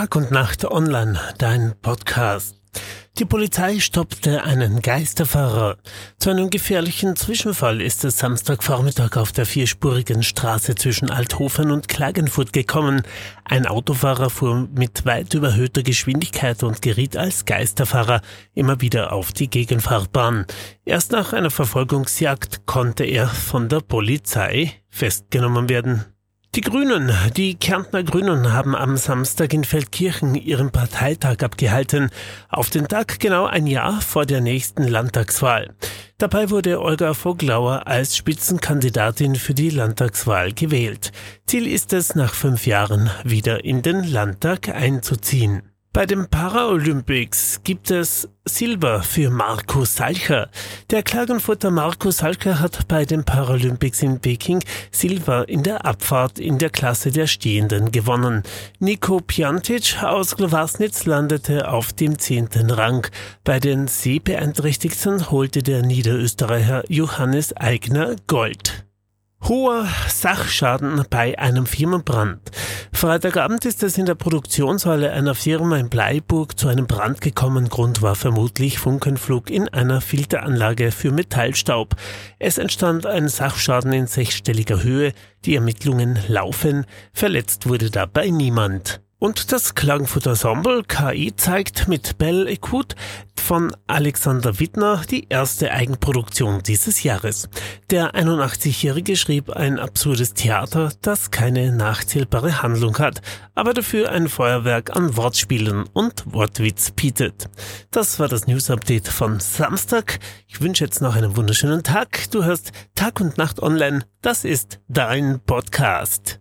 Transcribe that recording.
Tag und Nacht online, dein Podcast. Die Polizei stoppte einen Geisterfahrer. Zu einem gefährlichen Zwischenfall ist es Samstagvormittag auf der vierspurigen Straße zwischen Althofen und Klagenfurt gekommen. Ein Autofahrer fuhr mit weit überhöhter Geschwindigkeit und geriet als Geisterfahrer immer wieder auf die Gegenfahrbahn. Erst nach einer Verfolgungsjagd konnte er von der Polizei festgenommen werden. Die Grünen, die Kärntner Grünen haben am Samstag in Feldkirchen ihren Parteitag abgehalten, auf den Tag genau ein Jahr vor der nächsten Landtagswahl. Dabei wurde Olga Voglauer als Spitzenkandidatin für die Landtagswahl gewählt. Ziel ist es, nach fünf Jahren wieder in den Landtag einzuziehen. Bei den Paralympics gibt es Silber für Marco Salcher. Der Klagenfurter Marco Salcher hat bei den Paralympics in Peking Silber in der Abfahrt in der Klasse der Stehenden gewonnen. Nico Piantic aus Glowasnitz landete auf dem zehnten Rang. Bei den Sehbeeinträchtigten holte der Niederösterreicher Johannes Eigner Gold. Hoher Sachschaden bei einem Firmenbrand. Freitagabend ist es in der Produktionshalle einer Firma in Bleiburg zu einem Brand gekommen. Grund war vermutlich Funkenflug in einer Filteranlage für Metallstaub. Es entstand ein Sachschaden in sechsstelliger Höhe. Die Ermittlungen laufen. Verletzt wurde dabei niemand. Und das Klagenfurter Ensemble KI zeigt mit Belle Écoute von Alexander Wittner die erste Eigenproduktion dieses Jahres. Der 81-Jährige schrieb ein absurdes Theater, das keine nachzählbare Handlung hat, aber dafür ein Feuerwerk an Wortspielen und Wortwitz bietet. Das war das News Update von Samstag. Ich wünsche jetzt noch einen wunderschönen Tag. Du hörst Tag und Nacht online. Das ist dein Podcast.